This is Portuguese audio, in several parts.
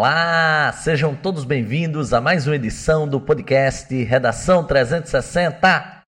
Olá, sejam todos bem-vindos a mais uma edição do podcast Redação 360.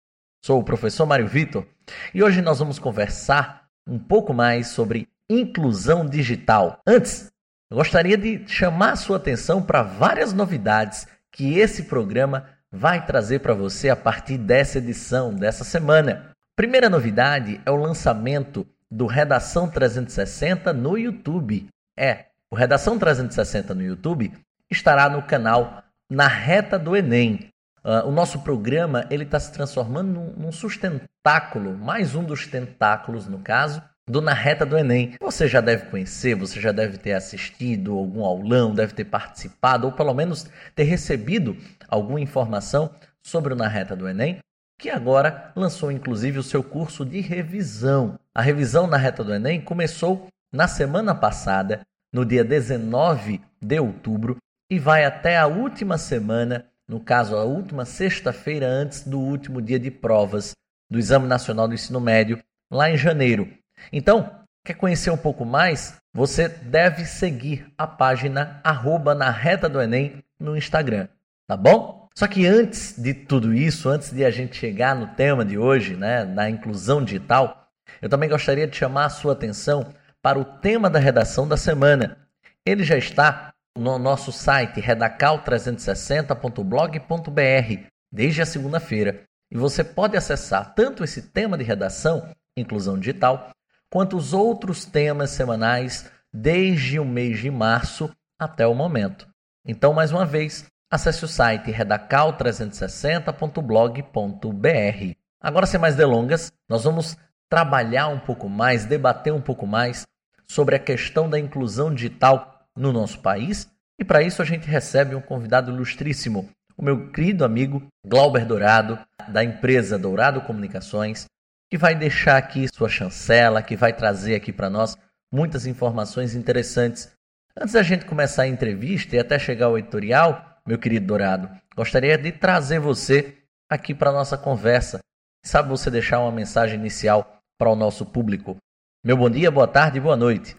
Sou o professor Mário Vitor e hoje nós vamos conversar um pouco mais sobre inclusão digital. Antes, eu gostaria de chamar a sua atenção para várias novidades que esse programa vai trazer para você a partir dessa edição, dessa semana. Primeira novidade é o lançamento do Redação 360 no YouTube. É, o Redação 360 no YouTube estará no canal Na Reta do Enem. Uh, o nosso programa ele está se transformando num, num sustentáculo, mais um dos tentáculos, no caso, do Na Reta do Enem. Você já deve conhecer, você já deve ter assistido algum aulão, deve ter participado, ou pelo menos ter recebido alguma informação sobre o Na Reta do Enem, que agora lançou inclusive o seu curso de revisão. A revisão na Reta do Enem começou na semana passada no dia 19 de outubro e vai até a última semana, no caso, a última sexta-feira antes do último dia de provas do Exame Nacional do Ensino Médio, lá em janeiro. Então, quer conhecer um pouco mais? Você deve seguir a página arroba na reta do Enem no Instagram, tá bom? Só que antes de tudo isso, antes de a gente chegar no tema de hoje, né, na inclusão digital, eu também gostaria de chamar a sua atenção para o tema da redação da semana. Ele já está no nosso site redacal360.blog.br desde a segunda-feira e você pode acessar tanto esse tema de redação, inclusão digital, quanto os outros temas semanais desde o mês de março até o momento. Então, mais uma vez, acesse o site redacal360.blog.br. Agora, sem mais delongas, nós vamos trabalhar um pouco mais, debater um pouco mais sobre a questão da inclusão digital no nosso país. E para isso a gente recebe um convidado ilustríssimo, o meu querido amigo Glauber Dourado, da empresa Dourado Comunicações, que vai deixar aqui sua chancela, que vai trazer aqui para nós muitas informações interessantes. Antes da gente começar a entrevista e até chegar ao editorial, meu querido Dourado, gostaria de trazer você aqui para a nossa conversa. Sabe você deixar uma mensagem inicial para o nosso público? Meu bom dia, boa tarde boa noite.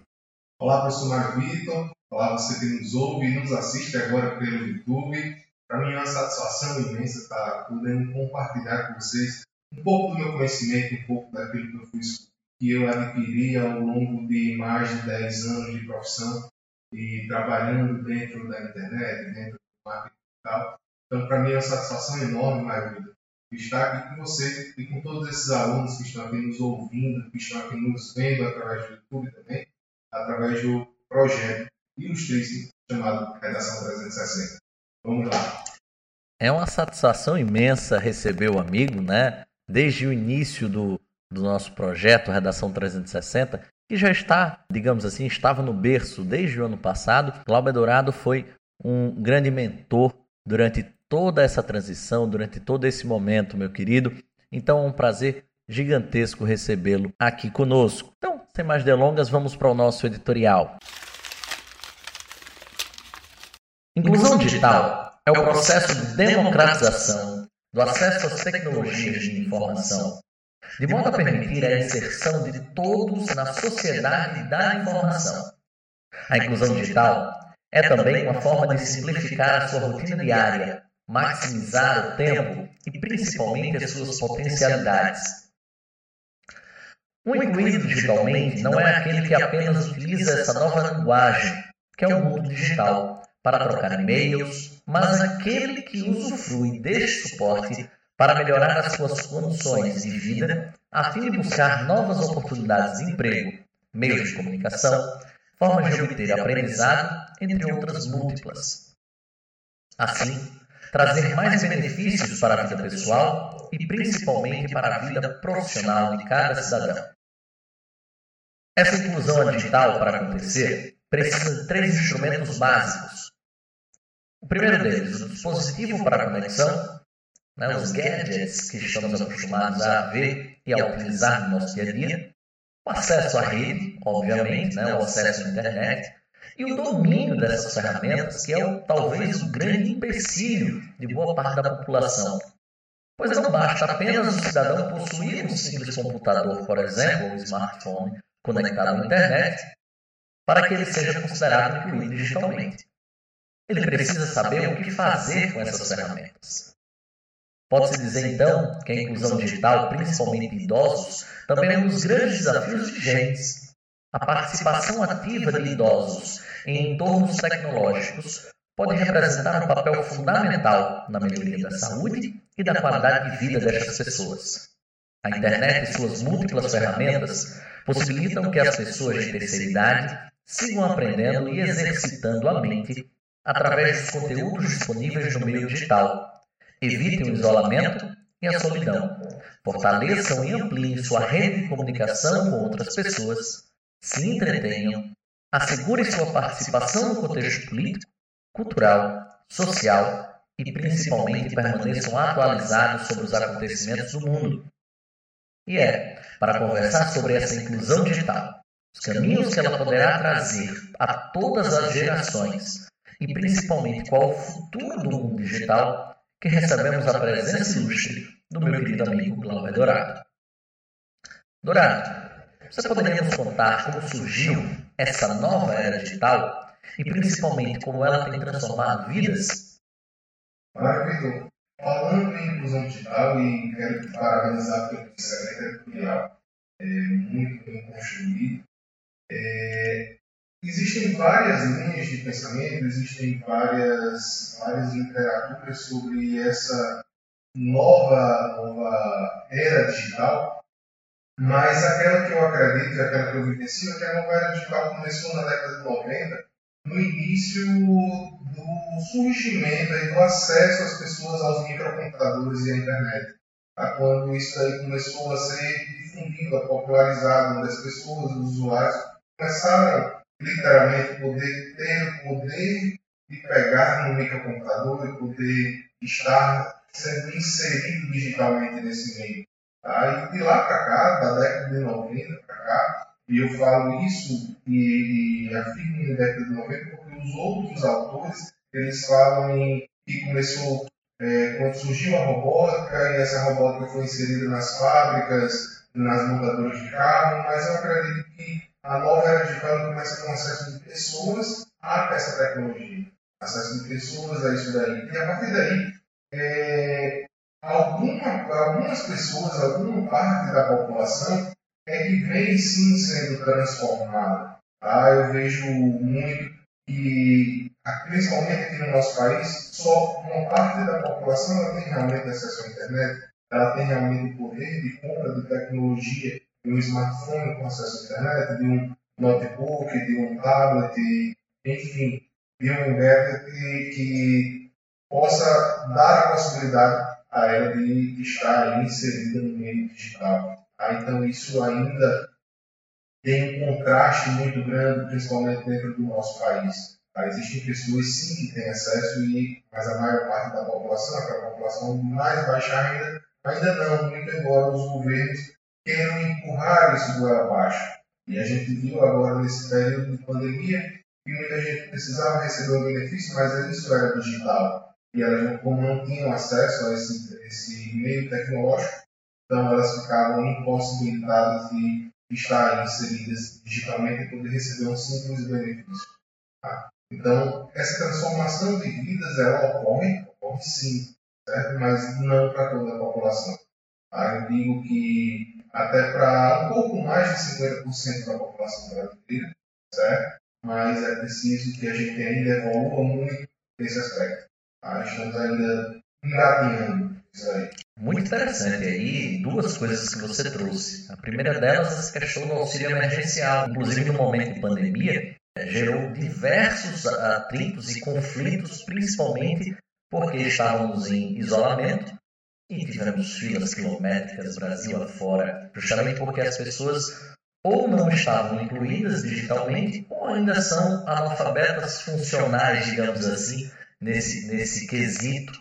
Olá, professor Vitor. Olá, você que nos ouve e nos assiste agora pelo YouTube. Para mim é uma satisfação imensa estar podendo compartilhar com vocês um pouco do meu conhecimento, um pouco daquilo que eu fiz, que eu adquiri ao longo de mais de 10 anos de profissão e trabalhando dentro da internet, dentro do marketing digital. Então, para mim é uma satisfação enorme, Mário Vitor, estar aqui com você e com todos esses alunos que estão aqui nos ouvindo, que estão aqui nos vendo através do YouTube também, através do projeto ilustríssimo chamado Redação 360. Vamos lá. É uma satisfação imensa receber o amigo, né? Desde o início do, do nosso projeto Redação 360, que já está, digamos assim, estava no berço desde o ano passado. Cláudio Dourado foi um grande mentor durante toda essa transição, durante todo esse momento, meu querido. Então é um prazer gigantesco recebê-lo aqui conosco. Então, sem mais delongas, vamos para o nosso editorial. Inclusão digital é o processo de democratização do acesso às tecnologias de informação, de modo a permitir a inserção de todos na sociedade da informação. A inclusão digital é também uma forma de simplificar a sua rotina diária, maximizar o tempo e principalmente as suas potencialidades. O incluído digitalmente não é aquele que apenas utiliza essa nova linguagem, que é o mundo digital, para trocar e-mails, mas aquele que usufrui deste suporte para melhorar as suas condições de vida, a fim de buscar novas oportunidades de emprego, meios de comunicação, formas de obter aprendizado, entre outras múltiplas. Assim, trazer mais benefícios para a vida pessoal e principalmente para a vida profissional de cada cidadão. Essa inclusão digital, para acontecer, precisa de três instrumentos básicos. O primeiro deles, o dispositivo para conexão, né, os gadgets que estamos acostumados a ver e a utilizar no nosso dia a dia, o acesso à rede, obviamente, né, o acesso à internet, e o domínio dessas ferramentas, que é o, talvez o grande empecilho de boa parte da população. Pois não basta apenas o cidadão possuir um simples computador, por exemplo, um smartphone conectado à internet, para que ele seja considerado incluído digitalmente. ele precisa saber o que fazer com essas ferramentas. Pode-se dizer, então, que a inclusão digital, principalmente em idosos, também é um dos grandes desafios vigentes. A participação ativa de idosos em entornos tecnológicos pode representar um papel fundamental na melhoria da saúde e da qualidade de vida destas pessoas. A internet e suas múltiplas ferramentas possibilitam que as pessoas de terceira idade sigam aprendendo e exercitando a mente através dos conteúdos disponíveis no meio digital. Evitem o isolamento e a solidão. Fortaleçam e ampliem sua rede de comunicação com outras pessoas. Se entretenham. Assegurem sua participação no contexto político, cultural, social e principalmente permaneçam atualizados sobre os acontecimentos do mundo. E é para conversar sobre essa inclusão digital, os caminhos que ela poderá trazer a todas as gerações e principalmente qual o futuro do mundo digital, que recebemos a presença ilustre do meu querido amigo Glauber Dourado. Dourado, você poderia nos contar como surgiu essa nova era digital e principalmente como ela tem transformado vidas? Maravilhoso. Falando em inclusão digital, e quero parabenizar pelo excelente editorial, é muito bem construído. É, Existem várias linhas de pensamento, existem várias, várias literaturas sobre essa nova, nova era digital, mas aquela que eu acredito, aquela que eu vivencio, é que a nova era digital começou na década de 90, no início do surgimento e do acesso às pessoas aos microcomputadores e à internet. Tá? Quando isso aí começou a ser difundido, popularizado, onde as pessoas, os usuários, começaram literalmente poder ter o poder de pegar no microcomputador e poder estar sendo inserido digitalmente nesse meio. Tá? E de lá para cá, da década de 90 para cá, e eu falo isso e, e afirmo na década de 90 porque os outros autores eles falam em que começou é, quando surgiu a robótica e essa robótica foi inserida nas fábricas, nas montadoras de carro, mas eu acredito que a nova era digital começa com acesso de pessoas a essa tecnologia. Acesso de pessoas a isso daí. E a partir daí, é, alguma, algumas pessoas, alguma parte da população é que vem sim sendo transformada. Tá? Eu vejo muito que, principalmente aqui no nosso país, só uma parte da população tem realmente acesso à internet, ela tem realmente poder de compra de tecnologia de um smartphone com acesso à internet, de um notebook, de um tablet, enfim, de um gadget que, que possa dar a possibilidade a ela de estar inserida no meio digital. Ah, então, isso ainda tem um contraste muito grande, principalmente dentro do nosso país. Ah, existem pessoas, sim, que têm acesso, e, mas a maior parte da população, aquela população mais baixa ainda, ainda não, muito embora os governos queiram empurrar isso goela abaixo. E a gente viu agora nesse período de pandemia que muita gente precisava receber um benefício, mas isso era digital. E elas, como não tinham acesso a esse, esse meio tecnológico, então elas ficavam impossibilitadas de estar inseridas digitalmente e poder receber um simples benefício. Tá? Então, essa transformação de vidas, ela ocorre, ocorre sim, certo? mas não para toda a população. Tá? Eu digo que até para um pouco mais de 50% da população brasileira, certo? Mas é preciso que a gente ainda evolua muito nesse aspecto. Tá? Estamos ainda engatinhando isso aí. Muito interessante aí, duas coisas que você trouxe. A primeira delas, essa questão do auxílio emergencial. Inclusive, no momento de pandemia, eh, gerou diversos atritos e conflitos, principalmente porque estávamos em isolamento e tivemos filas quilométricas Brasil afora, justamente porque as pessoas ou não estavam incluídas digitalmente ou ainda são analfabetas funcionais, digamos assim, nesse, nesse quesito,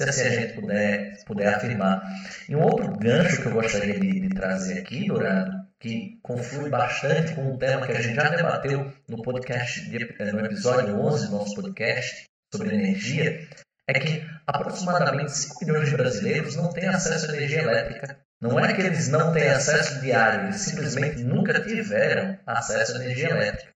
se assim a gente puder, puder afirmar. E um outro gancho que eu gostaria de, de trazer aqui, Dourado, que conflui bastante com um tema que a gente já debateu no podcast, no episódio 11 do nosso podcast sobre energia, é que aproximadamente 5 milhões de brasileiros não têm acesso à energia elétrica. Não é que eles não têm acesso diário, eles simplesmente nunca tiveram acesso à energia elétrica.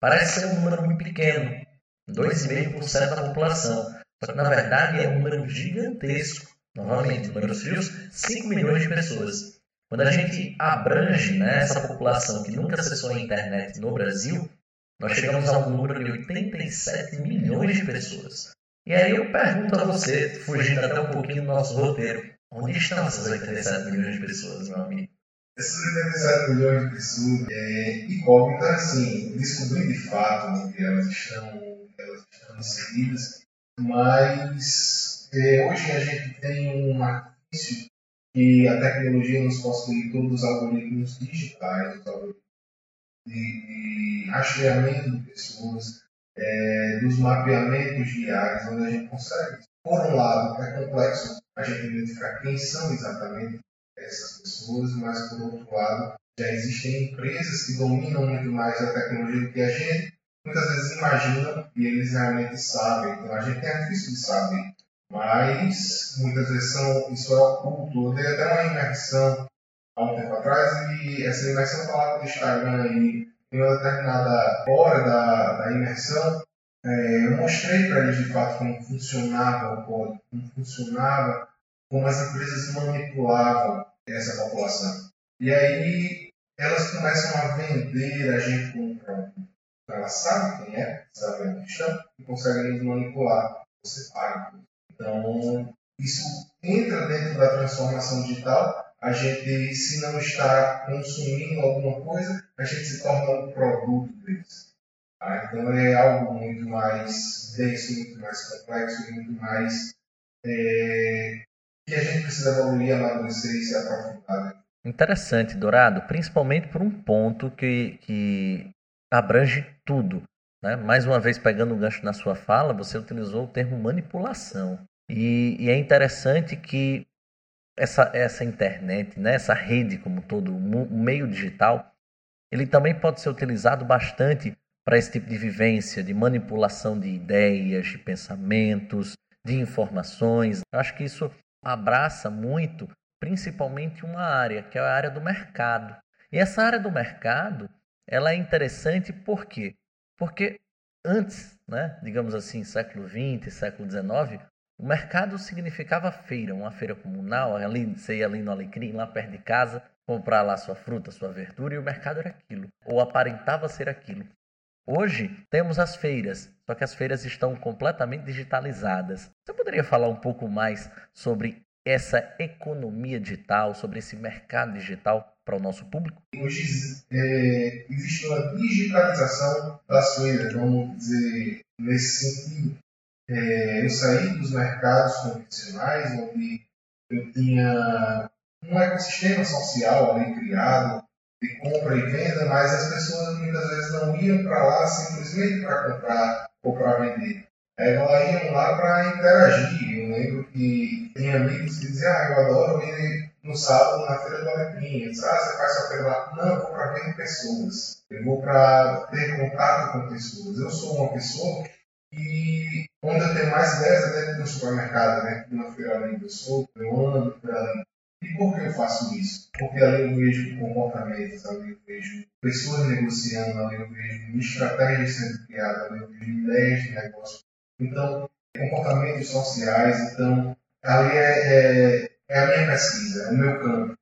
Parece ser um número muito pequeno, 2,5% da população. Só que na verdade é um número gigantesco. Novamente, números frios, 5 milhões de pessoas. Quando a gente abrange né, essa população que nunca acessou a internet no Brasil, nós chegamos a um número de 87 milhões de pessoas. E aí eu pergunto a você, fugindo até um pouquinho do nosso roteiro, onde estão essas 87 milhões de pessoas, meu amigo? Essas 87 milhões de pessoas é incógnita, assim, descobrir de fato onde elas estão inseridas, mas é, hoje a gente tem um artifício que a tecnologia nos possibilita todos os algoritmos digitais, os algoritmos de, de rastreamento de pessoas, é, dos mapeamentos diários, onde a gente consegue, por um lado, é complexo a gente identificar quem são exatamente essas pessoas, mas por outro lado, já existem empresas que dominam muito mais a tecnologia do que a gente, muitas vezes imaginam e eles realmente sabem. Então a gente é difícil de saber, mas muitas vezes são, isso é oculto. Eu dei até uma imersão há um tempo atrás e essa imersão falava do Instagram aí em uma determinada hora da, da imersão, é, eu mostrei para eles de fato como funcionava o código, como funcionava, como as empresas manipulavam essa população. E aí elas começam a vender a gente como Elas sabem quem é, sabem onde estão e conseguem nos manipular. Você paga. Então, isso entra dentro da transformação digital a gente, se não está consumindo alguma coisa, a gente se torna um produto deles. Tá? Então é algo muito mais denso, muito mais complexo, muito mais é, que a gente precisa evoluir, amadurecer e se aprofundar. Interessante, Dourado, principalmente por um ponto que, que abrange tudo. Né? Mais uma vez, pegando o gancho na sua fala, você utilizou o termo manipulação. E, e é interessante que essa, essa internet, né, essa rede como todo, o meio digital, ele também pode ser utilizado bastante para esse tipo de vivência, de manipulação de ideias, de pensamentos, de informações. Eu acho que isso abraça muito, principalmente uma área, que é a área do mercado. E essa área do mercado, ela é interessante por quê? Porque antes, né, digamos assim, século XX, século XIX, o mercado significava feira, uma feira comunal, ali, você ia ali no Alecrim, lá perto de casa, comprar lá sua fruta, sua verdura, e o mercado era aquilo, ou aparentava ser aquilo. Hoje temos as feiras, só que as feiras estão completamente digitalizadas. Você poderia falar um pouco mais sobre essa economia digital, sobre esse mercado digital para o nosso público? Hoje é, existe uma digitalização das feiras, vamos dizer, nesse sentido é, eu saí dos mercados convencionais, onde eu tinha um ecossistema social ali criado de compra e venda, mas as pessoas muitas vezes não iam para lá simplesmente para comprar ou para vender. É, elas iam lá para interagir. Eu lembro que tinha amigos que diziam, ah, eu adoro ir no sábado na feira do Alecrim. Eu ah, você faz sua feira lá? Não, eu vou para ver pessoas. Eu vou para ter contato com pessoas. Eu sou uma pessoa e onde eu tenho mais ideias é dentro do supermercado, né? Na feira ali do sul, eu ando por ali. E por que eu faço isso? Porque ali eu vejo comportamentos, ali eu vejo pessoas negociando, ali eu vejo estratégias sendo criadas, ali eu vejo ideias de negócio. Então, comportamentos sociais, então, ali é, é, é a minha pesquisa, é o meu campo.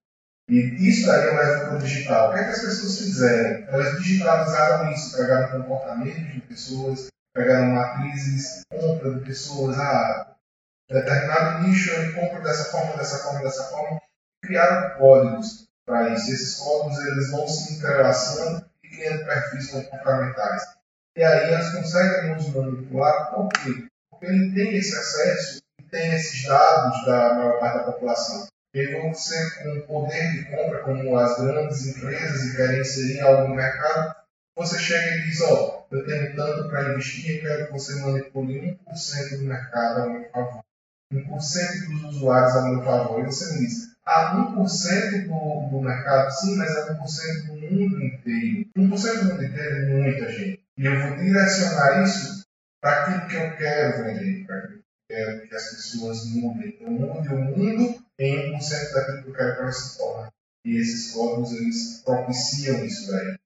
E isso aí eu levo para o digital. O que, é que as pessoas fizeram? Elas digitalizaram isso, pegaram comportamentos de pessoas, pegaram matrizes, compra de pessoas, ah, determinado nicho ele compra dessa forma, dessa forma, dessa forma, criaram códigos para isso. Esses códigos eles vão se entrelaçando e criando perfis comportamentais. E aí eles conseguem nos manipular, por quê? Porque ele tem esse acesso e tem esses dados da maior parte da população. E vão ser com poder de compra, como as grandes empresas e querem inserir algo no mercado, você chega e diz, ó, oh, eu tenho tanto para investir e quero que você manipule 1% do mercado a meu favor. 1% dos usuários a meu favor. E você me diz, ah, 1% do, do mercado, sim, mas é 1% do mundo inteiro. 1% do mundo inteiro é muita gente. E eu vou direcionar isso para aquilo que eu quero vender, para aquilo que eu quero que as pessoas mudem. Então, mude o mundo em 1% daquilo que eu quero que elas se tornem. E esses códigos, eles propiciam isso daí.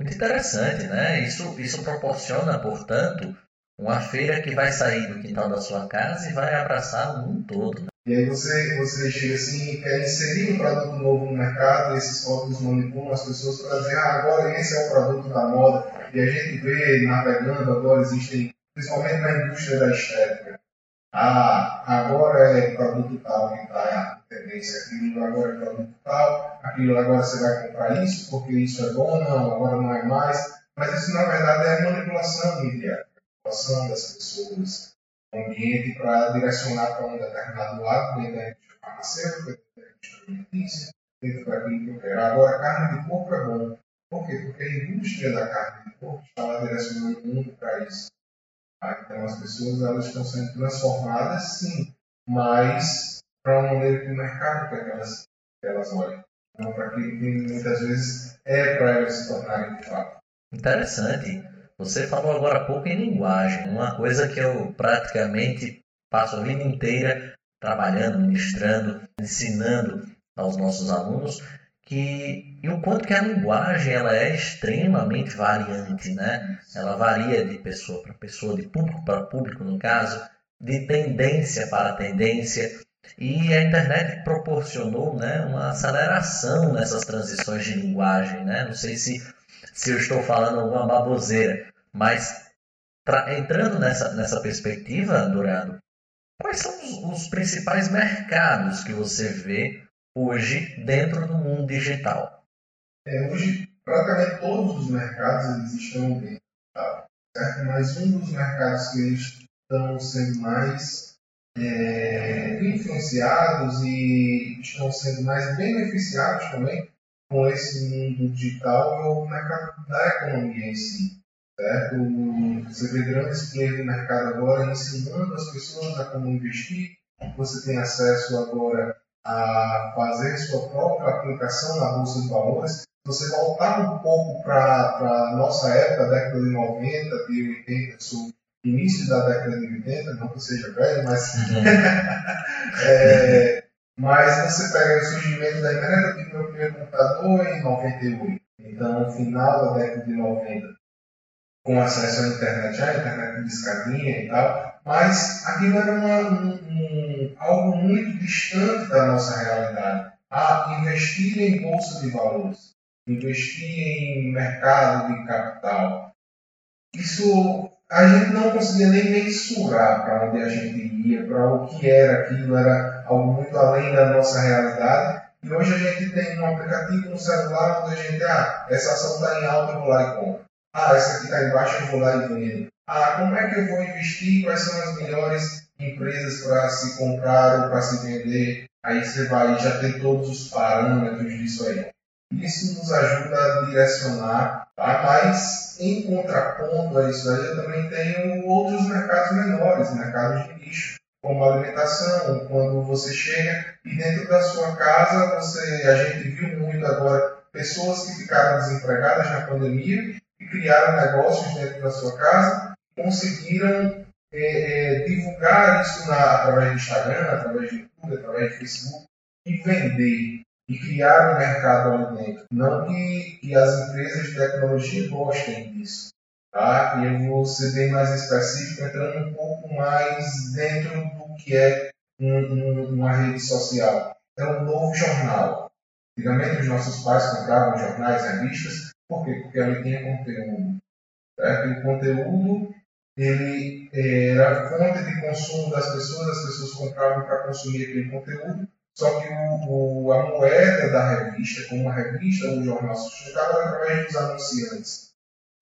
Muito interessante, né? Isso, isso proporciona, portanto, uma feira que vai sair do quintal da sua casa e vai abraçar o mundo todo. Né? E aí você, você chega assim quer inserir um produto novo no mercado, esses códigos manipulam as pessoas para dizer, ah, agora esse é o produto da moda. E a gente vê navegando, agora existem, principalmente na indústria da estética, ah, agora é produto tal que está a tendência, aquilo agora é produto tal, aquilo agora você vai comprar isso porque isso é bom, não, agora não é mais. Mas isso na verdade é manipulação mediática, manipulação das pessoas, ambiente para direcionar para um determinado lado, dentro da indústria farmacêutica, dentro da indústria alimentícia, dentro daquilo que eu quero. Agora, carne de porco é bom. Por quê? Porque a indústria da carne de porco está lá direcionando o mundo para isso. Então as pessoas elas estão sendo transformadas, sim, mas para uma maneira que o mercado que elas, que elas olhem. Não para aquilo que muitas vezes é para elas se tornarem de fato. Interessante. Você falou agora há pouco em linguagem, uma coisa que eu praticamente passo a vida inteira trabalhando, ministrando, ensinando aos nossos alunos que e o quanto que a linguagem ela é extremamente variante, né? Ela varia de pessoa para pessoa, de público para público no caso, de tendência para tendência. E a internet proporcionou né, uma aceleração nessas transições de linguagem. Né? Não sei se, se eu estou falando alguma baboseira, mas entrando nessa, nessa perspectiva, Dourado, quais são os, os principais mercados que você vê hoje dentro do mundo digital? É, hoje, praticamente todos os mercados eles estão dentro, tá? certo? mas um dos mercados que eles estão sendo mais é, influenciados e estão sendo mais beneficiados também com esse mundo digital o mercado da economia em si. Certo? Você vê grandes players do mercado agora ensinando as pessoas a como investir. Você tem acesso agora a fazer sua própria aplicação na Bolsa de Valores. Se você voltar um pouco para a nossa época, década de 90, de 80, sou início da década de 80, não que seja velho, mas. Uhum. é, mas você pega o surgimento da eu tive meu primeiro computador em 98. Então, final da década de 90, com acesso à internet, já internet de escadinha e tal, mas aquilo era uma, um, um, algo muito distante da nossa realidade. A investir em bolsa de valores, investir em mercado de capital, isso a gente não conseguia nem mensurar para onde a gente ia, para o que era aquilo, era algo muito além da nossa realidade. E hoje a gente tem um aplicativo no celular onde a gente, ah, essa ação está em alta, eu vou lá e compro. Ah, essa aqui está embaixo, eu vou lá e vendo. Ah, como é que eu vou investir? Quais são as melhores empresas para se comprar ou para se vender? Aí você vai já ter todos os parâmetros disso aí. Isso nos ajuda a direcionar, tá? mas em contraponto a isso eu também tenho outros mercados menores, mercados de nicho, como alimentação, quando você chega e dentro da sua casa, você, a gente viu muito agora pessoas que ficaram desempregadas na pandemia e criaram negócios dentro da sua casa, conseguiram é, é, divulgar isso na, através do Instagram, através do YouTube, através do Facebook e vender e criar um mercado ali dentro. Não que, que as empresas de tecnologia gostem disso. Tá? Eu vou ser bem mais específico, entrando um pouco mais dentro do que é um, um, uma rede social. É um novo jornal. Antigamente os nossos pais compravam jornais, revistas, por quê? Porque ali tinha conteúdo. Certo? E o conteúdo ele era fonte de consumo das pessoas, as pessoas compravam para consumir aquele conteúdo, só que o, o, a moeda da revista, como a revista ou o jornal sustentava, era através dos anunciantes.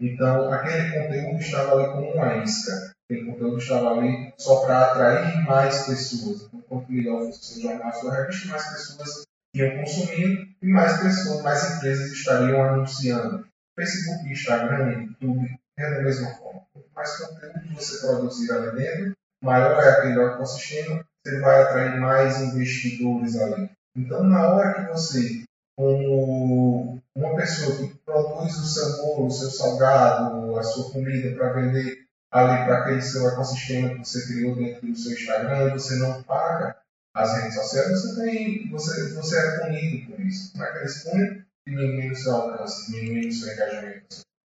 Então, aquele conteúdo estava ali como uma isca. Aquele conteúdo estava ali só para atrair mais pessoas. Então, quanto melhor fosse o jornal, a sua revista, mais pessoas iam consumindo e mais pessoas, mais empresas estariam anunciando. Facebook, Instagram, YouTube, é da mesma forma. Quanto mais conteúdo você produzir ali dentro, maior é aquele ecossistema, você vai atrair mais investidores ali. Então, na hora que você, como uma pessoa que produz o seu bolo, o seu salgado, a sua comida para vender ali para aquele seu ecossistema que você criou dentro do seu Instagram você não paga as redes sociais, você tem, você, você é punido por isso. Como é que eles punem? diminuindo seu alcance, diminuindo seu engajamento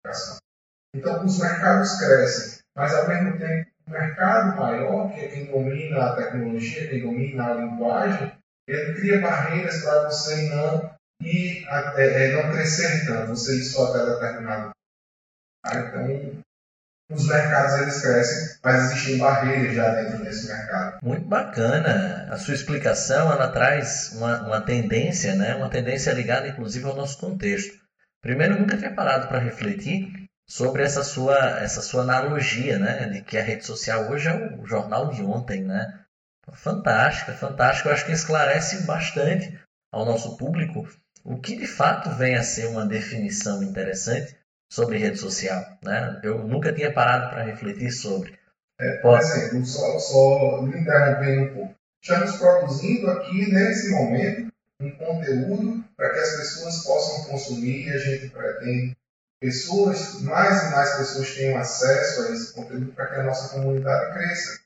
na sua comunicação. Então, os mercados crescem, mas ao mesmo tempo, o mercado maior, que é quem domina a tecnologia, quem domina a linguagem, ele cria barreiras para você não e até, é, não crescer tanto, você ir só até determinado. Ah, então, os mercados eles crescem, mas existem barreiras já dentro desse mercado. Muito bacana. A sua explicação ela traz uma, uma tendência, né? uma tendência ligada inclusive ao nosso contexto. Primeiro, eu nunca tinha parado para refletir sobre essa sua, essa sua analogia, né? De que a rede social hoje é o jornal de ontem, né? Fantástica, fantástica. Eu acho que esclarece bastante ao nosso público o que de fato vem a ser uma definição interessante sobre rede social. Né? Eu nunca tinha parado para refletir sobre. É, por exemplo, só, só me interrompendo um pouco. Estamos produzindo aqui, nesse momento, um conteúdo para que as pessoas possam consumir e a gente pretende pessoas, mais e mais pessoas tenham acesso a esse conteúdo para que a nossa comunidade cresça.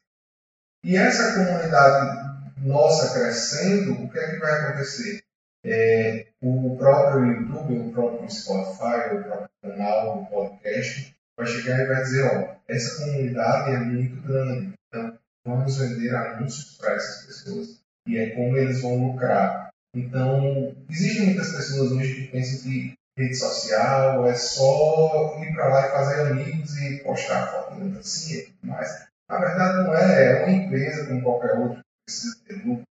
E essa comunidade nossa crescendo, o que é que vai acontecer? É, o próprio YouTube, o próprio Spotify, o próprio canal, o podcast, vai chegar e vai dizer, ó, essa comunidade é muito grande, então vamos vender anúncios para essas pessoas e é como eles vão lucrar. Então, existem muitas pessoas hoje que pensam que rede social é só ir para lá e fazer amigos e postar foto e mais. Na verdade, não é. É uma empresa como qualquer outra que precisa ter lucro,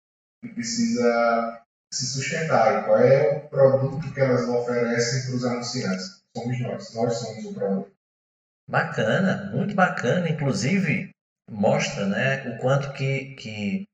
que precisa se sustentar. E qual é o produto que elas oferecem para os anunciantes? Somos nós. Nós somos o produto. Bacana, muito bacana. Inclusive, mostra né, o quanto que, que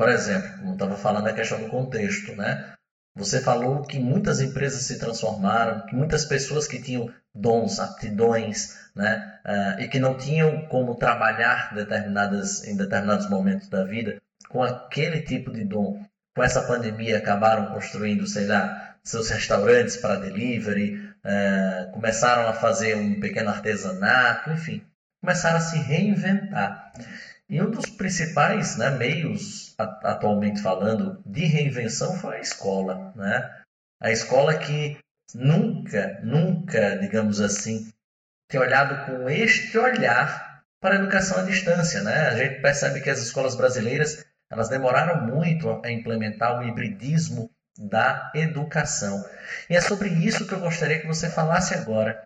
por exemplo, como estava falando a questão do contexto, né? Você falou que muitas empresas se transformaram, que muitas pessoas que tinham dons, aptidões, né, uh, e que não tinham como trabalhar determinadas, em determinados momentos da vida com aquele tipo de dom, com essa pandemia acabaram construindo, sei lá, seus restaurantes para delivery, uh, começaram a fazer um pequeno artesanato, enfim, começaram a se reinventar. E um dos principais né, meios, atualmente falando, de reinvenção foi a escola. Né? A escola que nunca, nunca, digamos assim, tem olhado com este olhar para a educação à distância. Né? A gente percebe que as escolas brasileiras elas demoraram muito a implementar o hibridismo da educação. E é sobre isso que eu gostaria que você falasse agora.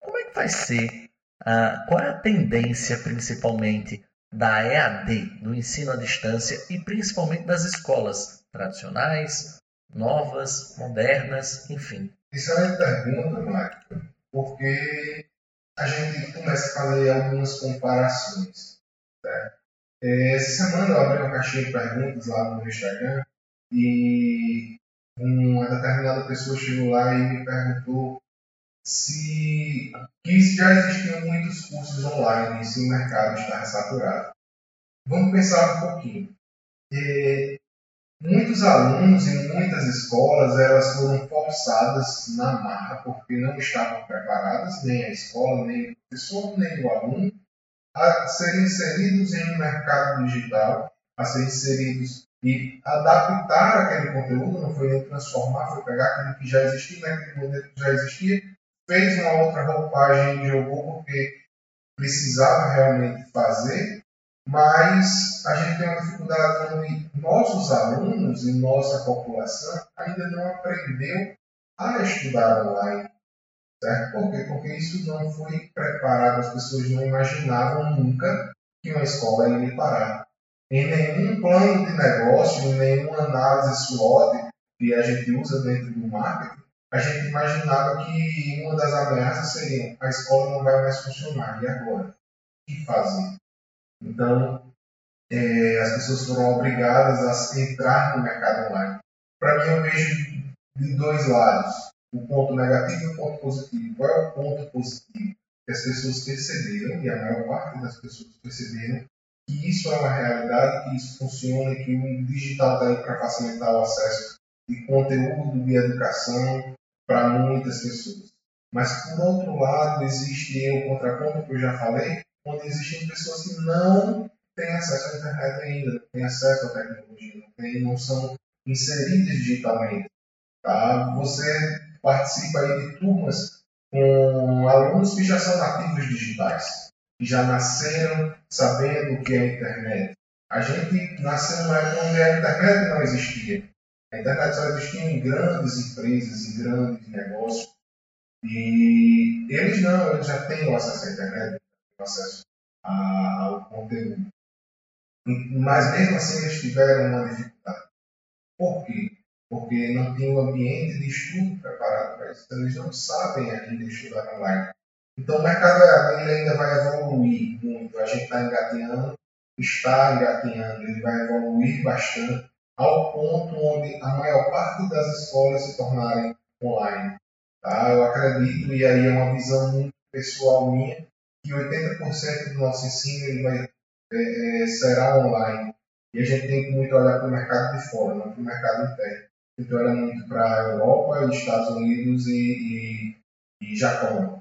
Como é que vai ser? Uh, qual é a tendência, principalmente, da EAD, do ensino à distância e principalmente das escolas tradicionais, novas, modernas, enfim? Isso é uma pergunta, Marco, porque a gente começa a fazer algumas comparações. Né? Essa semana eu abri uma caixinha de perguntas lá no Instagram e uma determinada pessoa chegou lá e me perguntou se que já existiam muitos cursos online e se o mercado está saturado. Vamos pensar um pouquinho. É, muitos alunos em muitas escolas elas foram forçadas na marra porque não estavam preparadas, nem a escola, nem o professor, nem o aluno, a serem inseridos em um mercado digital, a serem inseridos e adaptar aquele conteúdo, não foi transformar, foi pegar aquilo que já existia, naquele modelo que já existia, fez uma outra roupagem e jogou porque precisava realmente fazer, mas a gente tem uma dificuldade onde nossos alunos e nossa população ainda não aprendeu a estudar online. Certo? Por quê? Porque isso não foi preparado, as pessoas não imaginavam nunca que uma escola iria parar. Em nenhum plano de negócio, em nenhuma análise SWOT que a gente usa dentro do marketing, a gente imaginava que uma das ameaças seria a escola não vai mais funcionar. E agora? O que fazer? Então, é, as pessoas foram obrigadas a entrar no mercado online. Para mim, eu vejo de dois lados, o ponto negativo e o ponto positivo. Qual é o ponto positivo? Que as pessoas perceberam, e a maior parte das pessoas perceberam, que isso é uma realidade, que isso funciona, que o digital está aí para facilitar o acesso de conteúdo de educação, para muitas pessoas. Mas, por outro lado, existe o contraponto que eu já falei, onde existem pessoas que não têm acesso à internet ainda, não têm acesso à tecnologia, não, têm, não são inseridas digitalmente. Tá? Você participa aí de turmas com alunos que já são nativos digitais, que já nasceram sabendo o que é a internet. A gente nasceu numa época onde a internet não existia. A internet só existia em grandes empresas, em grandes negócios. E eles não, eles já têm o acesso à internet, o acesso ao conteúdo. Mas mesmo assim eles tiveram uma dificuldade. Por quê? Porque não tem um ambiente de estudo preparado para isso. Então, eles não sabem ainda estudar online. Então o mercado ele ainda vai evoluir muito. A gente está engateando, está engateando, ele vai evoluir bastante ao ponto onde a maior parte das escolas se tornarem online. Tá? Eu acredito, e aí é uma visão muito pessoal minha, que 80% do nosso ensino vai, é, é, será online. E a gente tem que muito olhar para o mercado de fora, não para o mercado interno. Então, olha muito para a Europa, Estados Unidos e, e, e Japão.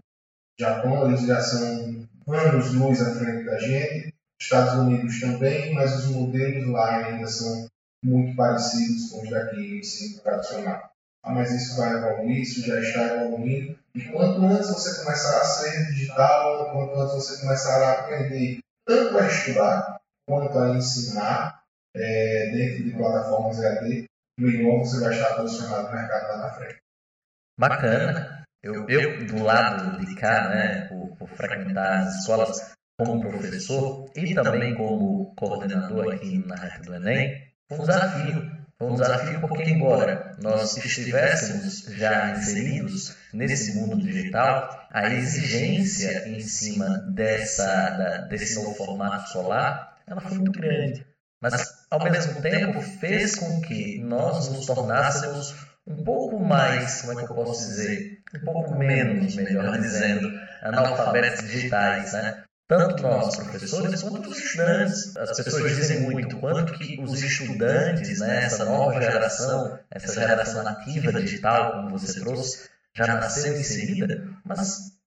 Japão, eles já são anos luz à frente da gente, Estados Unidos também, mas os modelos lá ainda são muito parecidos com os daqui, o ensino tradicional. Ah, mas isso vai evoluir, isso já está evoluindo. E quanto antes você começar a ser digital, quanto antes você começar a aprender tanto a estudar quanto a ensinar é, dentro de plataformas EAD, melhor você vai estar posicionado no mercado lá na frente. Bacana. Eu, eu do lado de cá, né, por, por frequentar as escolas como professor e também como coordenador aqui na Rede do Enem, foi um desafio foi um desafio porque, embora nós estivéssemos já inseridos nesse mundo digital, a exigência em cima dessa, da, desse novo formato solar ela foi muito grande. Mas, ao mesmo tempo, fez com que nós nos tornássemos um pouco mais, como é que eu posso dizer, um pouco menos, melhor dizendo, analfabetos digitais, né? Tanto nós, professores, quanto os estudantes. As pessoas dizem muito quanto que os estudantes, né, essa nova geração, essa geração nativa digital, como você trouxe, já nasceu inserida, mas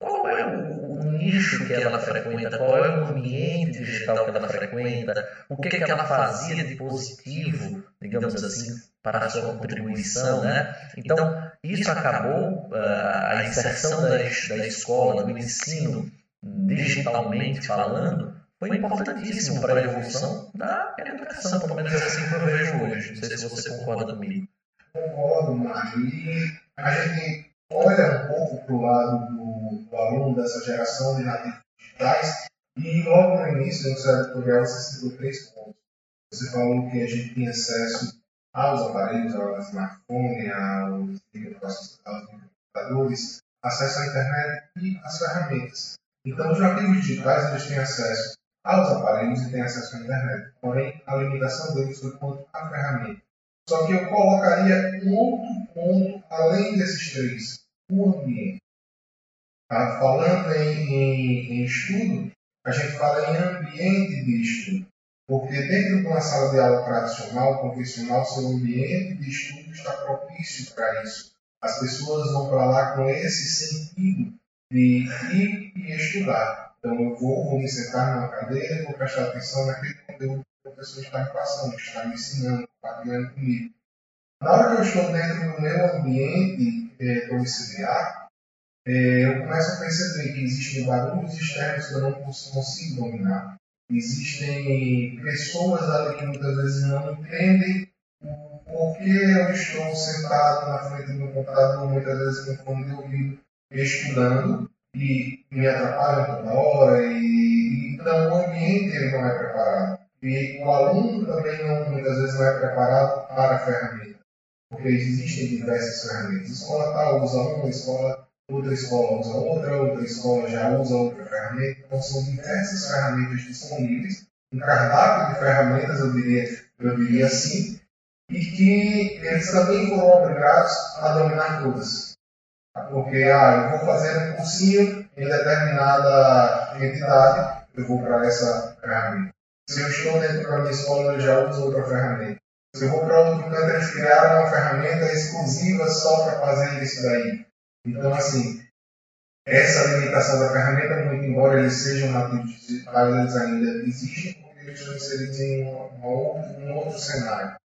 qual é o, nicho que ela frequenta, qual é o ambiente digital que ela frequenta, o que, que ela fazia de positivo, digamos assim, para a sua contribuição, né? Então, isso acabou, a inserção da, da escola, do ensino, digitalmente falando, foi importantíssimo para a evolução da educação, pelo menos é assim que eu vejo hoje. Não sei se você concorda comigo. Concordo, Mário. E a gente olha um pouco para o lado do, do, aluno dessa geração de nativos digitais e logo no início do seu editorial você citou três pontos. Você falou que a gente tem acesso aos aparelhos, ao smartphone, aos, aos computadores, acesso à internet e às ferramentas. Então, os nativos digitais eles têm acesso aos aparelhos e têm acesso à internet. Porém, a limitação deles foi quanto à ferramenta. Só que eu colocaria um outro ponto além desses três: o ambiente. Tá? Falando em, em, em estudo, a gente fala em ambiente de estudo. Porque dentro de uma sala de aula tradicional, convencional, seu ambiente de estudo está propício para isso. As pessoas vão para lá com esse sentido de ir e estudar. Então eu vou, vou me sentar numa cadeira vou prestar atenção naquele conteúdo que o professor está me passando, está me ensinando, compartilhando comigo. Na hora que eu estou dentro do meu ambiente é, domiciliar, é, eu começo a perceber que existem barulhos externos que eu não consigo dominar. Existem pessoas ali que muitas vezes não entendem o porquê eu estou sentado na frente do meu computador, muitas vezes com fone de ouvido, estudando e me atrapalham toda hora e então o ambiente ele não é preparado. E o aluno também não, muitas vezes não é preparado para a ferramenta porque existem diversas ferramentas. Escola tal usa uma escola outra escola usa outra outra escola já usa outra ferramenta. Então são diversas ferramentas disponíveis um cardápio de ferramentas eu diria eu diria assim e que eles também foram obrigados a dominar todas porque ah, eu vou fazer um cursinho em determinada entidade, eu vou para essa ferramenta. Se eu estou dentro da minha escola, eu já uso outra ferramenta. Se eu vou para outro canto, eles criaram uma ferramenta exclusiva só para fazer isso daí. Então, assim, essa limitação da ferramenta, muito embora eles sejam nativos digitais, eles ainda existem porque eles estão inseridos em um, outro, outro cenário.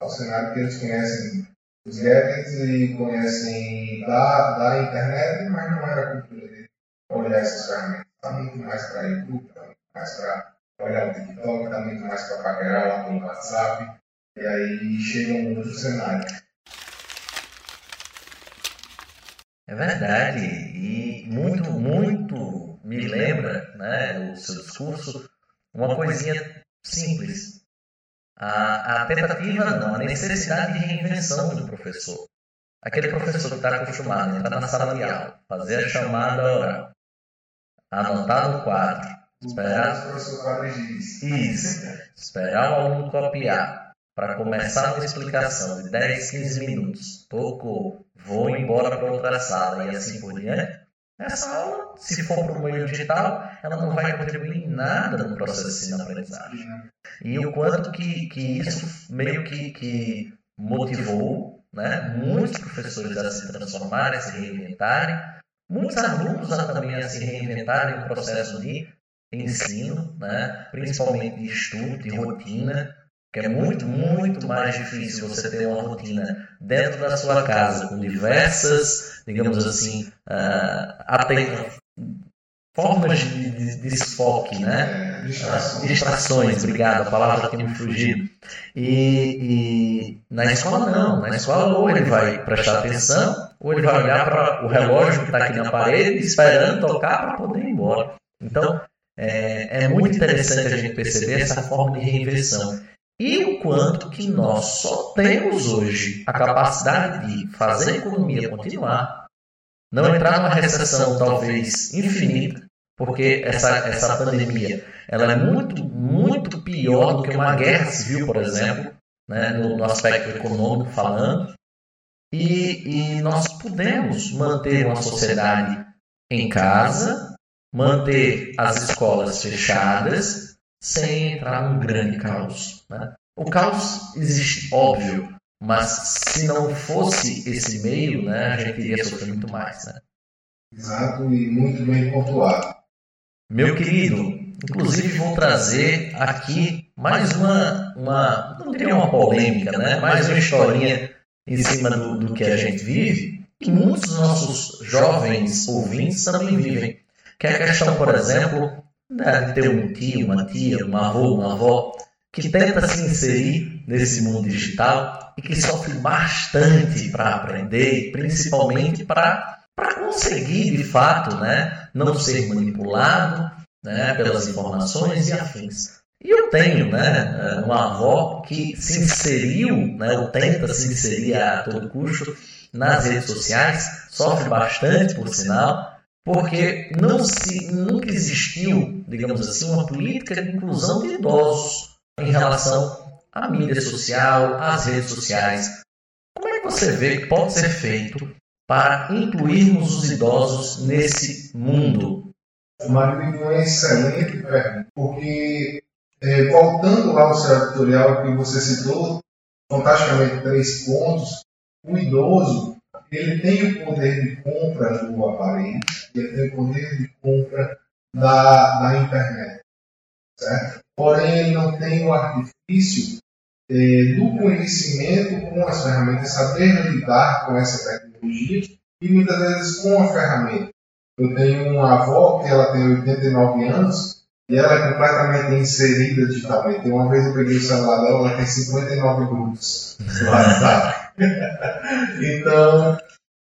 É o cenário que eles conhecem os gadgets e conhecem da, da internet, mas não era cultura de olhar essas ferramentas. Está muito mais para YouTube, está muito mais para olhar o TikTok, está muito mais para paquerar lá pelo WhatsApp. E aí chega um outro cenário. É verdade. E muito, muito me lembra né, o seu discurso uma coisinha simples. A, a tentativa, não, a necessidade de reinvenção do professor. Aquele professor que está acostumado a entrar na sala de aula, fazer a chamada oral, anotar no quadro, esperar, isso, esperar o aluno copiar, para começar uma explicação de 10, 15 minutos, tocou, vou embora para outra sala. E assim por diante, essa aula, se for o meio digital, ela não vai contribuir em nada no processo de ensino-aprendizagem. E o quanto que, que isso meio que, que motivou né, muitos professores a se transformarem, a se reinventarem, muitos alunos também a se reinventarem no processo de ensino, né, principalmente de estudo, de rotina, que é muito, muito mais difícil você ter uma rotina dentro da sua casa com diversas, digamos assim, uh, formas de, de, de desfoque, né? Distrações. Distrações, obrigado, a palavra tinha me fugido. E, e, na escola não, na escola ou ele vai prestar atenção, ou ele vai olhar para o relógio que está aqui na parede, esperando tocar para poder ir embora. Então, é, é muito interessante a gente perceber essa forma de reinvenção. E o quanto que nós só temos hoje a capacidade de fazer a economia continuar, não entrar numa recessão talvez infinita, porque essa, essa pandemia ela é muito, muito pior do que uma guerra civil, por exemplo, né, no, no aspecto econômico falando, e, e nós podemos manter uma sociedade em casa, manter as escolas fechadas sem entrar num grande caos. Né? O caos existe, óbvio, mas se não fosse esse meio, né, a gente iria sofrer muito mais. Né? Exato e muito bem pontuado. Meu querido, inclusive vou trazer aqui mais uma, uma não diria uma polêmica, né? mais uma historinha em cima do, do que a gente vive, que muitos dos nossos jovens ouvintes também vivem. Que é a questão, por exemplo, Deve ter um tio, uma tia, um avô, uma avó que tenta se inserir nesse mundo digital e que sofre bastante para aprender, principalmente para conseguir de fato né, não ser manipulado né, pelas informações e afins. E eu tenho né, uma avó que se inseriu, né, ou tenta se inserir a todo custo nas redes sociais, sofre bastante, por sinal, porque não se, nunca existiu, digamos assim, uma política de inclusão de idosos em relação à mídia social, às redes sociais. Como é que você vê que pode ser feito para incluirmos os idosos nesse mundo? Mário, uma excelente pergunta, porque é, voltando lá ao seu editorial que você citou, fantasticamente três pontos, o idoso ele tem o poder de compra do aparelho, ele tem o poder de compra da, da internet. Certo? Porém, ele não tem o artifício eh, do conhecimento com as ferramentas, saber lidar com essa tecnologia e muitas vezes com a ferramenta. Eu tenho uma avó que ela tem 89 anos e ela é completamente inserida digitalmente. Uma vez eu peguei o celular dela, ela tem 59 grupos no WhatsApp. então,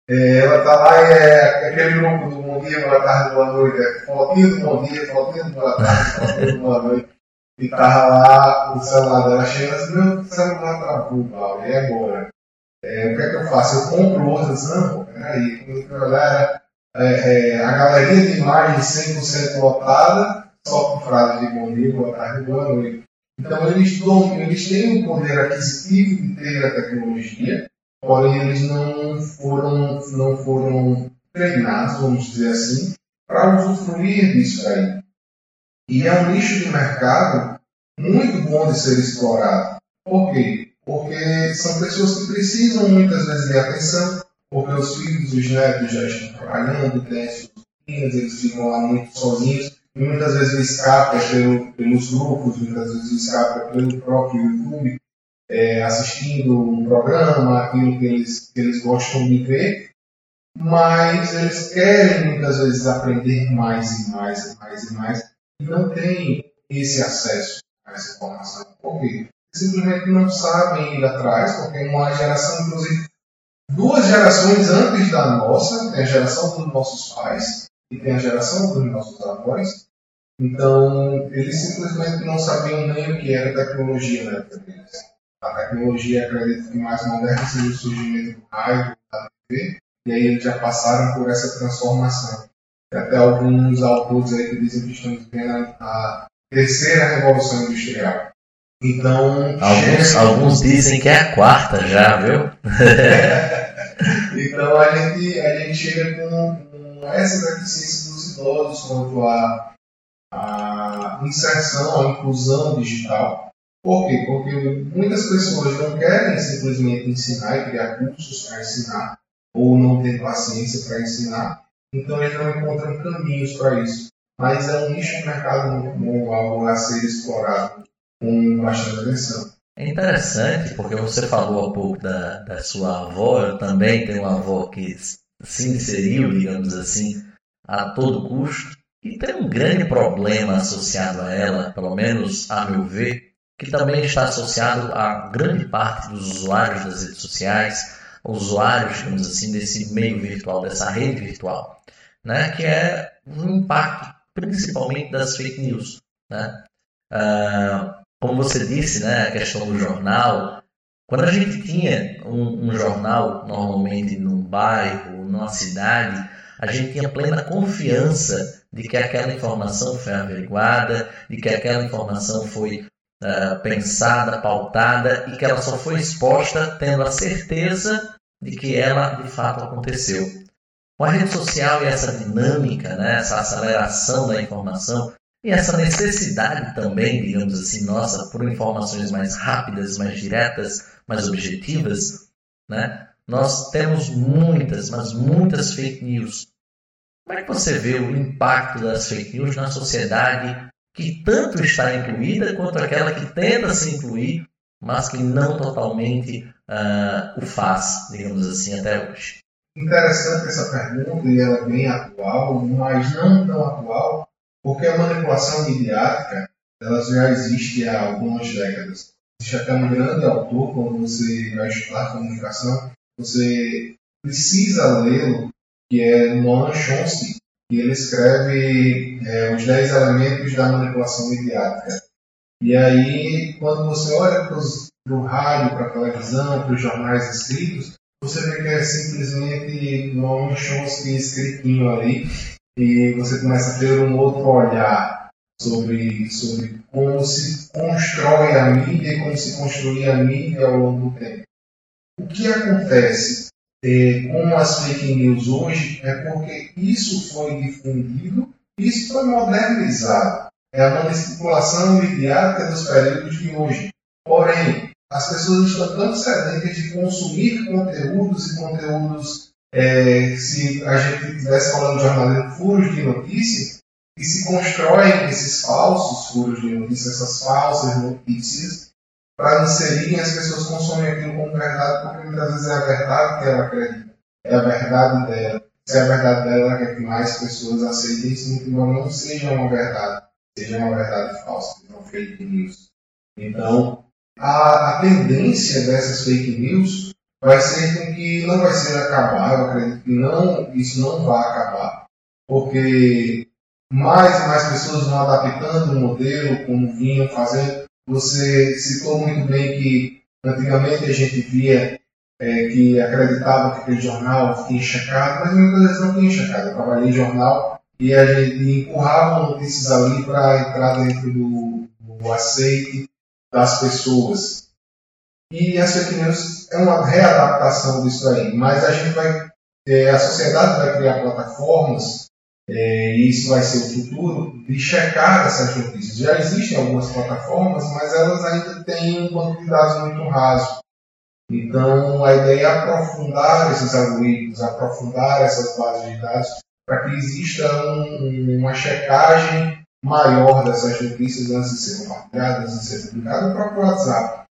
é, ela está lá é aquele grupo do bom dia, boa tarde, boa noite, é do bom dia, fotinho do boa tarde, fotinho do boa noite. E estava lá o celular dela cheio, assim, meu celular travou, Paulo, e agora? É, o que é que eu faço? Eu compro outro, não, peraí, quando eu olhar, é, é, a galeria de imagens 100% lotada, só com frases de bom dia, boa tarde, boa noite. Então eles, eles têm o poder aquisitivo de ter a tecnologia, porém eles não foram, não foram treinados, vamos dizer assim, para usufruir disso aí. E é um nicho de mercado muito bom de ser explorado. Por quê? Porque são pessoas que precisam muitas vezes de atenção, porque os filhos, os netos já estão trabalhando, têm suas rotinas, eles ficam lá muito sozinhos, muitas vezes é pelo, pelos grupos, muitas vezes é pelo próprio YouTube, é, assistindo um programa, aquilo que eles, que eles gostam de ver, mas eles querem muitas vezes aprender mais e mais e mais e mais e não têm esse acesso a essa informação. Por quê? Simplesmente não sabem ir atrás, porque uma geração, inclusive, duas gerações antes da nossa, tem a geração dos nossos pais e tem a geração dos nossos avós, então eles simplesmente não sabiam nem o que era tecnologia na época deles. A tecnologia, acredito que mais moderna seja o surgimento do rádio, da TV, e aí eles já passaram por essa transformação. Até alguns autores aí que dizem que estamos vivendo a terceira revolução industrial. Então. Alguns, alguns dizem que é a quarta já, viu? então a gente, a gente chega com, com essa deficiência dos idosos quanto à inserção, a inclusão digital. Por quê? Porque muitas pessoas não querem simplesmente ensinar e criar cursos para ensinar, ou não ter paciência para ensinar, então eles não encontram caminhos para isso. Mas é um nicho de mercado bom, algo a ser explorado com bastante atenção. É interessante, porque você falou há pouco da, da sua avó, eu também tenho uma avó que se inseriu, digamos assim, a todo custo, e tem um grande problema associado a ela, pelo menos a meu ver, que também está associado a grande parte dos usuários das redes sociais, usuários, digamos assim, desse meio virtual, dessa rede virtual, né? que é o impacto principalmente das fake news. Né? Uh, como você disse, né, a questão do jornal, quando a gente tinha um, um, jornal, normalmente num bairro, numa cidade, a gente tinha plena confiança de que aquela informação foi averiguada, de que aquela informação foi uh, pensada, pautada e que ela só foi exposta tendo a certeza de que ela de fato aconteceu. Com a rede social e essa dinâmica, né, essa aceleração da informação, e essa necessidade também, digamos assim, nossa, por informações mais rápidas, mais diretas, mais objetivas, né? Nós temos muitas, mas muitas fake news. Como é que você vê o impacto das fake news na sociedade que tanto está incluída quanto aquela que tenta se incluir, mas que não totalmente uh, o faz, digamos assim, até hoje? Interessante essa pergunta e ela é bem atual, mas não tão atual, porque a manipulação midiática ela já existe há algumas décadas. Existe até um grande autor, quando você vai estudar comunicação, você precisa lê-lo, que é Noam Chomsky, que ele escreve é, os 10 elementos da manipulação midiática. E aí, quando você olha para o rádio, para a televisão, para os jornais escritos, você vê que é simplesmente Noam Chomsky escritinho ali, e você começa a ter um outro olhar sobre, sobre como se constrói a mídia e como se construía a mídia ao longo do tempo. O que acontece é, com as fake news hoje é porque isso foi difundido, isso foi modernizado. É a manipulação midiática dos períodos de hoje. Porém, as pessoas estão tão sedentas de consumir conteúdos e conteúdos é, se a gente estivesse falando de jornalismo furos de notícia, e se constroem esses falsos furos de notícia, essas falsas notícias, para inserirem as pessoas consomem aquilo como verdade, porque muitas vezes é a verdade que ela acredita, é a verdade dela. Se é a verdade dela, ela quer que mais pessoas aceitem isso, embora não seja uma verdade, seja uma verdade falsa, seja uma fake news. Então, a, a tendência dessas fake news vai ser com que não vai ser acabar, eu acredito que não, isso não vai acabar, porque mais e mais pessoas vão adaptando o modelo, como vinham fazendo. Você citou muito bem que antigamente a gente via é, que acreditava que aquele jornal tinha checado, mas muitas vezes não tinha checado. Eu trabalhei em jornal e a gente empurrava notícias ali para entrar dentro do, do aceite das pessoas. E as fake news é uma readaptação disso aí. Mas a gente vai, é, a sociedade vai criar plataformas, é, e isso vai ser o futuro, de checar essas notícias. Já existem algumas plataformas, mas elas ainda têm um banco de dados muito raso. Então, a ideia é aprofundar esses algoritmos, aprofundar essas bases de dados, para que exista um, uma checagem maior dessas notícias antes de serem compartilhadas, antes de ser publicadas, o WhatsApp.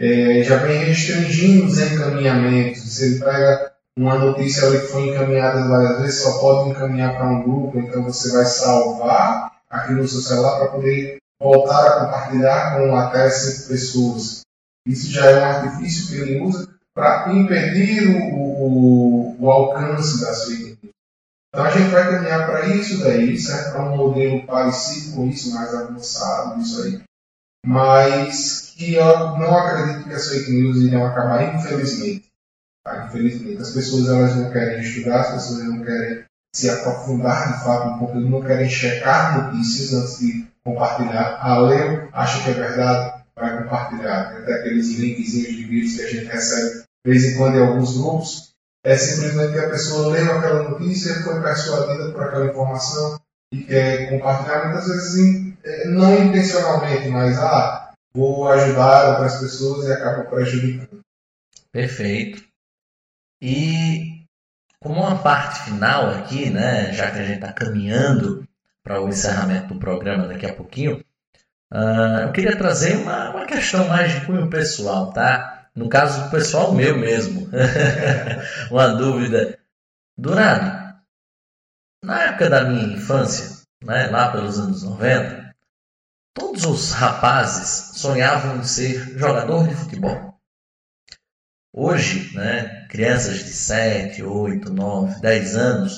é, já vem restringindo os encaminhamentos. Ele pega uma notícia ali que foi encaminhada várias vezes, só pode encaminhar para um grupo, então você vai salvar aquilo no seu celular para poder voltar a compartilhar com até cinco pessoas. Isso já é um artifício que ele usa para impedir o, o, o, alcance das fake. Então a gente vai caminhar para isso daí, certo? Para um modelo parecido com isso, mais avançado disso aí. Mas que eu não acredito que as fake news irão acabar, infelizmente. Tá? Infelizmente. As pessoas elas não querem estudar, as pessoas não querem se aprofundar de fato no conteúdo, não querem checar notícias antes de compartilhar. Ah, leu, acha que é verdade, vai compartilhar. Até aqueles linkzinhos de vídeos que a gente recebe de vez em quando em alguns grupos. É simplesmente que a pessoa leu aquela notícia, foi persuadida por aquela informação e quer compartilhar, muitas vezes é, não intencionalmente, mas ah, vou ajudar outras pessoas e acaba prejudicando. Perfeito. E como uma parte final aqui, né, já que a gente está caminhando para o encerramento do programa daqui a pouquinho, uh, eu queria trazer uma, uma questão mais de cunho pessoal, tá? No caso pessoal meu mesmo. uma dúvida. Durado, na época da minha infância, né, lá pelos anos 90, todos os rapazes sonhavam em ser jogador de futebol. Hoje, né, crianças de 7, 8, 9, 10 anos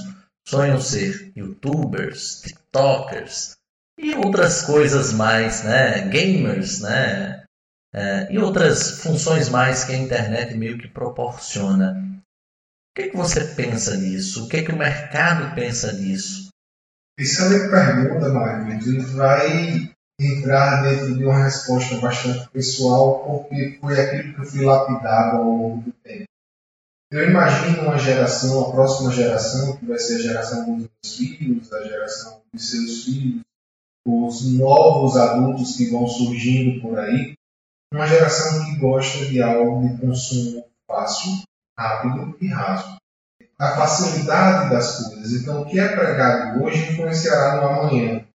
sonham ser youtubers, tiktokers e outras coisas mais, né, gamers, né, é, e outras funções mais que a internet meio que proporciona. O que, é que você pensa disso? O que, é que o mercado pensa disso? Excelente pergunta, Mário. Gente vai entrar dentro de uma resposta bastante pessoal, porque foi aquilo que eu fui lapidado ao longo do tempo. Eu imagino uma geração, a próxima geração, que vai ser a geração dos meus filhos, a geração dos seus filhos, os novos adultos que vão surgindo por aí, uma geração que gosta de algo de consumo fácil, rápido e raso. A facilidade das coisas. Então, o que é pregado hoje influenciará no amanhã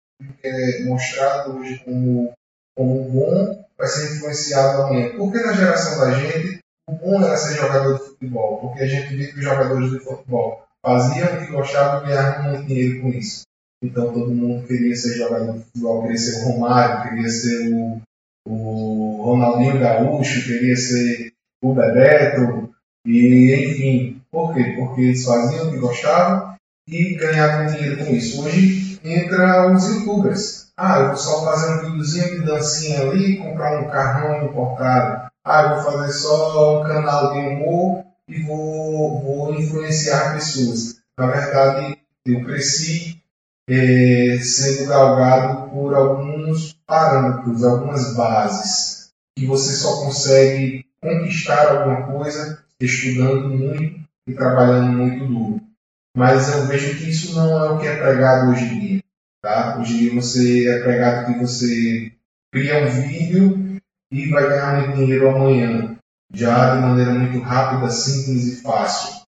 é mostrado hoje como, como bom vai ser influenciado amanhã. Porque na geração da gente, o bom era ser jogador de futebol, porque a gente vê que os jogadores de futebol faziam o que gostavam e ganhavam muito dinheiro com isso. Então todo mundo queria ser jogador de futebol, queria ser o Romário, queria ser o, o Ronaldinho Gaúcho, queria ser o Bebeto, e enfim. Por quê? Porque eles faziam o que gostavam e ganhavam dinheiro com isso. Hoje entra os youtubers. Ah, eu vou só fazer um videozinho de dancinha ali, comprar um carrão importado. Ah, eu vou fazer só um canal de humor e vou, vou influenciar pessoas. Na verdade, eu cresci é, sendo galgado por alguns parâmetros, algumas bases, que você só consegue conquistar alguma coisa estudando muito e trabalhando muito duro mas eu vejo que isso não é o que é pregado hoje em dia. Tá? Hoje em dia você é pregado que você cria um vídeo e vai ganhar muito dinheiro amanhã, já de maneira muito rápida, simples e fácil.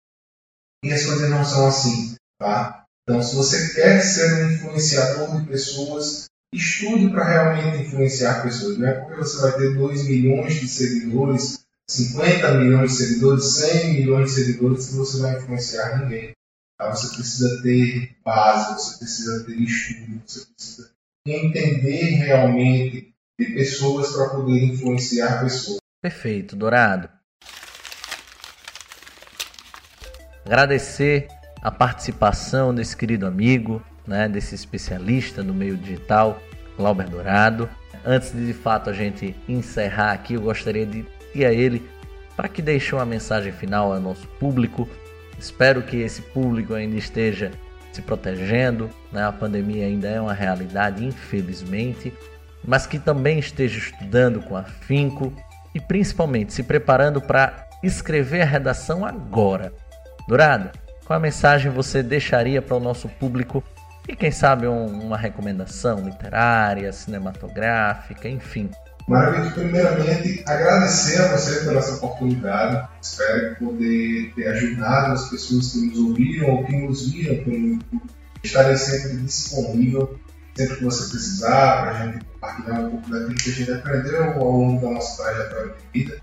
E as coisas não são assim. Tá? Então, se você quer ser um influenciador de pessoas, estude para realmente influenciar pessoas. Não é porque você vai ter 2 milhões de seguidores, 50 milhões de seguidores, 100 milhões de seguidores que você vai influenciar ninguém. Tá? Você precisa ter base, você precisa ter estudo, você precisa entender realmente de pessoas para poder influenciar pessoas. Perfeito, Dourado. Agradecer a participação desse querido amigo, né, desse especialista do meio digital, Glauber Dourado. Antes de de fato a gente encerrar aqui, eu gostaria de ir a ele para que deixe uma mensagem final ao nosso público Espero que esse público ainda esteja se protegendo, né? a pandemia ainda é uma realidade, infelizmente, mas que também esteja estudando com afinco e principalmente se preparando para escrever a redação agora. Dourado, qual a mensagem você deixaria para o nosso público e quem sabe um, uma recomendação literária, cinematográfica, enfim, Maravilha, primeiramente agradecer a você pela essa oportunidade. Espero poder ter ajudado as pessoas que nos ouviram ou que nos viram pelo YouTube. Estarei sempre disponível, sempre que você precisar, para a gente compartilhar um pouco daquilo que a gente aprendeu ao longo da nossa trajetória de vida.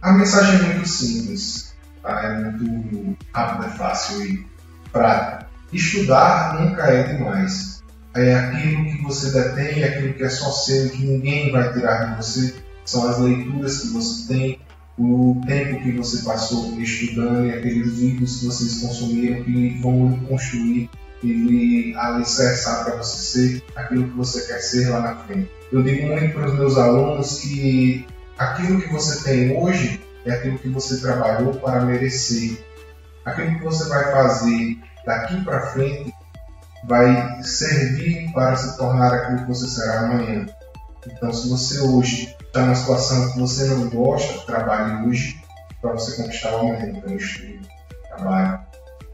A mensagem é muito simples, tá? é muito rápida, fácil e prática. Estudar nunca é demais. É aquilo que você detém, é aquilo que é só seu, que ninguém vai tirar de você. São as leituras que você tem, o tempo que você passou estudando e aqueles vídeos que vocês consumiram que vão construir e lhe alicerçar para você ser aquilo que você quer ser lá na frente. Eu digo muito para os meus alunos que aquilo que você tem hoje é aquilo que você trabalhou para merecer. Aquilo que você vai fazer daqui para frente vai servir para se tornar aquilo que você será amanhã. Então, se você hoje está numa situação que você não gosta, trabalhe hoje para você conquistar o amanhã. Então, estude, trabalhe,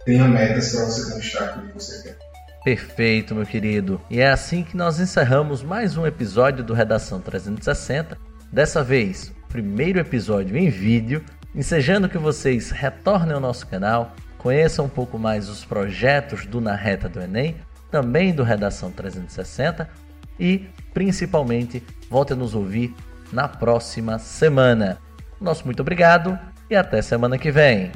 tenha metas para você conquistar aquilo que você quer. Perfeito, meu querido. E é assim que nós encerramos mais um episódio do Redação 360. Dessa vez, primeiro episódio em vídeo, ensejando que vocês retornem ao nosso canal, conheçam um pouco mais os projetos do Na Reta do Enem, também do Redação 360 e, principalmente, volte a nos ouvir na próxima semana. Nosso muito obrigado e até semana que vem.